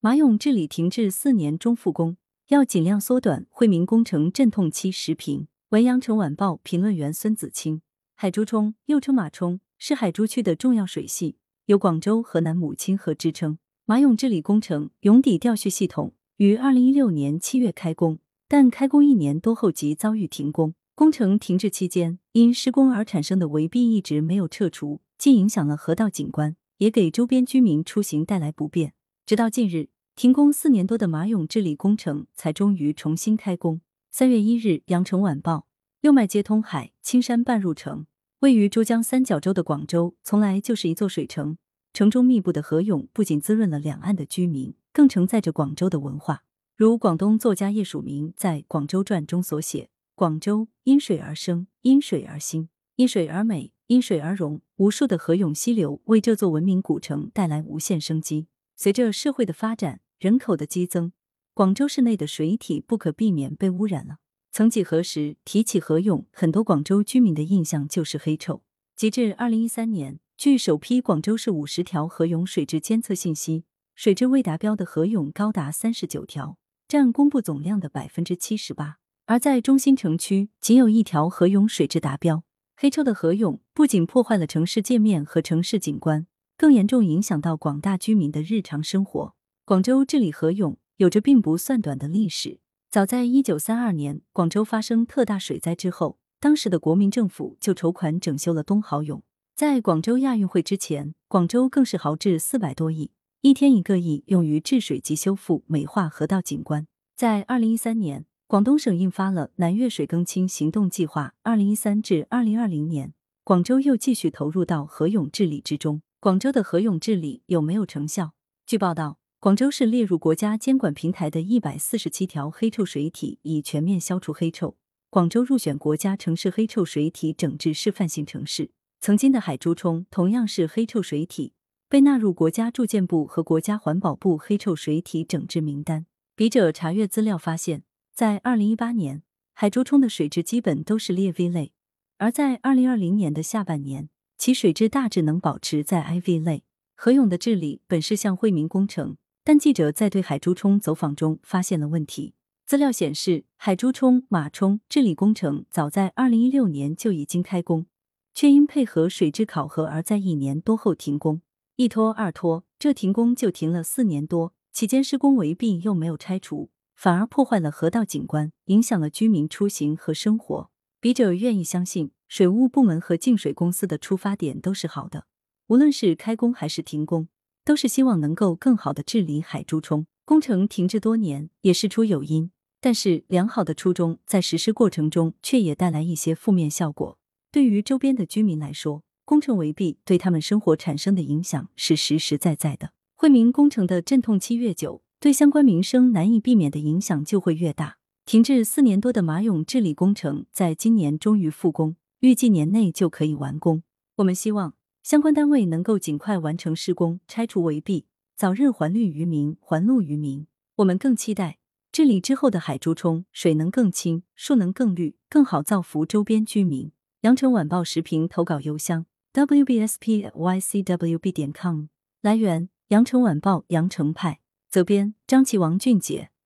马涌治理停滞四年终复工，要尽量缩短惠民工程阵痛期。时评：文阳城晚报评论员孙子清。海珠冲又称马冲，是海珠区的重要水系，有广州、河南母亲河之称。马涌治理工程涌底调蓄系统于二零一六年七月开工，但开工一年多后即遭遇停工。工程停滞期间，因施工而产生的围蔽一直没有撤除，既影响了河道景观，也给周边居民出行带来不便。直到近日，停工四年多的马涌治理工程才终于重新开工。三月一日，《羊城晚报》：六脉接通海，青山半入城。位于珠江三角洲的广州，从来就是一座水城，城中密布的河涌不仅滋润了两岸的居民，更承载着广州的文化。如广东作家叶曙明在《广州传》中所写。广州因水而生，因水而兴，因水而美，因水而荣。无数的河涌溪流为这座文明古城带来无限生机。随着社会的发展，人口的激增，广州市内的水体不可避免被污染了。曾几何时，提起河涌，很多广州居民的印象就是黑臭。截至二零一三年，据首批广州市五十条河涌水质监测信息，水质未达标的河涌高达三十九条，占公布总量的百分之七十八。而在中心城区，仅有一条河涌水质达标。黑臭的河涌不仅破坏了城市界面和城市景观，更严重影响到广大居民的日常生活。广州治理河涌有着并不算短的历史。早在一九三二年，广州发生特大水灾之后，当时的国民政府就筹款整修了东濠涌。在广州亚运会之前，广州更是豪掷四百多亿，一天一个亿用于治水及修复、美化河道景观。在二零一三年。广东省印发了南粤水更清行动计划，二零一三至二零二零年，广州又继续投入到河涌治理之中。广州的河涌治理有没有成效？据报道，广州市列入国家监管平台的一百四十七条黑臭水体，已全面消除黑臭。广州入选国家城市黑臭水体整治示范性城市。曾经的海珠冲同样是黑臭水体，被纳入国家住建部和国家环保部黑臭水体整治名单。笔者查阅资料发现。在二零一八年，海珠冲的水质基本都是劣 V 类，而在二零二零年的下半年，其水质大致能保持在 IV 类。河涌的治理本是项惠民工程，但记者在对海珠冲走访中发现了问题。资料显示，海珠冲、马冲治理工程早在二零一六年就已经开工，却因配合水质考核而在一年多后停工。一拖二拖，这停工就停了四年多，期间施工围蔽又没有拆除。反而破坏了河道景观，影响了居民出行和生活。笔者愿意相信，水务部门和净水公司的出发点都是好的，无论是开工还是停工，都是希望能够更好的治理海珠冲工程。停滞多年也事出有因，但是良好的初衷在实施过程中却也带来一些负面效果。对于周边的居民来说，工程围蔽对他们生活产生的影响是实实在在的。惠民工程的阵痛期越久。对相关民生难以避免的影响就会越大。停滞四年多的马涌治理工程，在今年终于复工，预计年内就可以完工。我们希望相关单位能够尽快完成施工，拆除围蔽，早日还绿于民，还路于民。我们更期待治理之后的海珠冲水能更清，树能更绿，更好造福周边居民。羊城晚报时评投稿邮箱：wbspycwb 点 com。来源：羊城晚报羊城派。责编：张琪、王俊杰。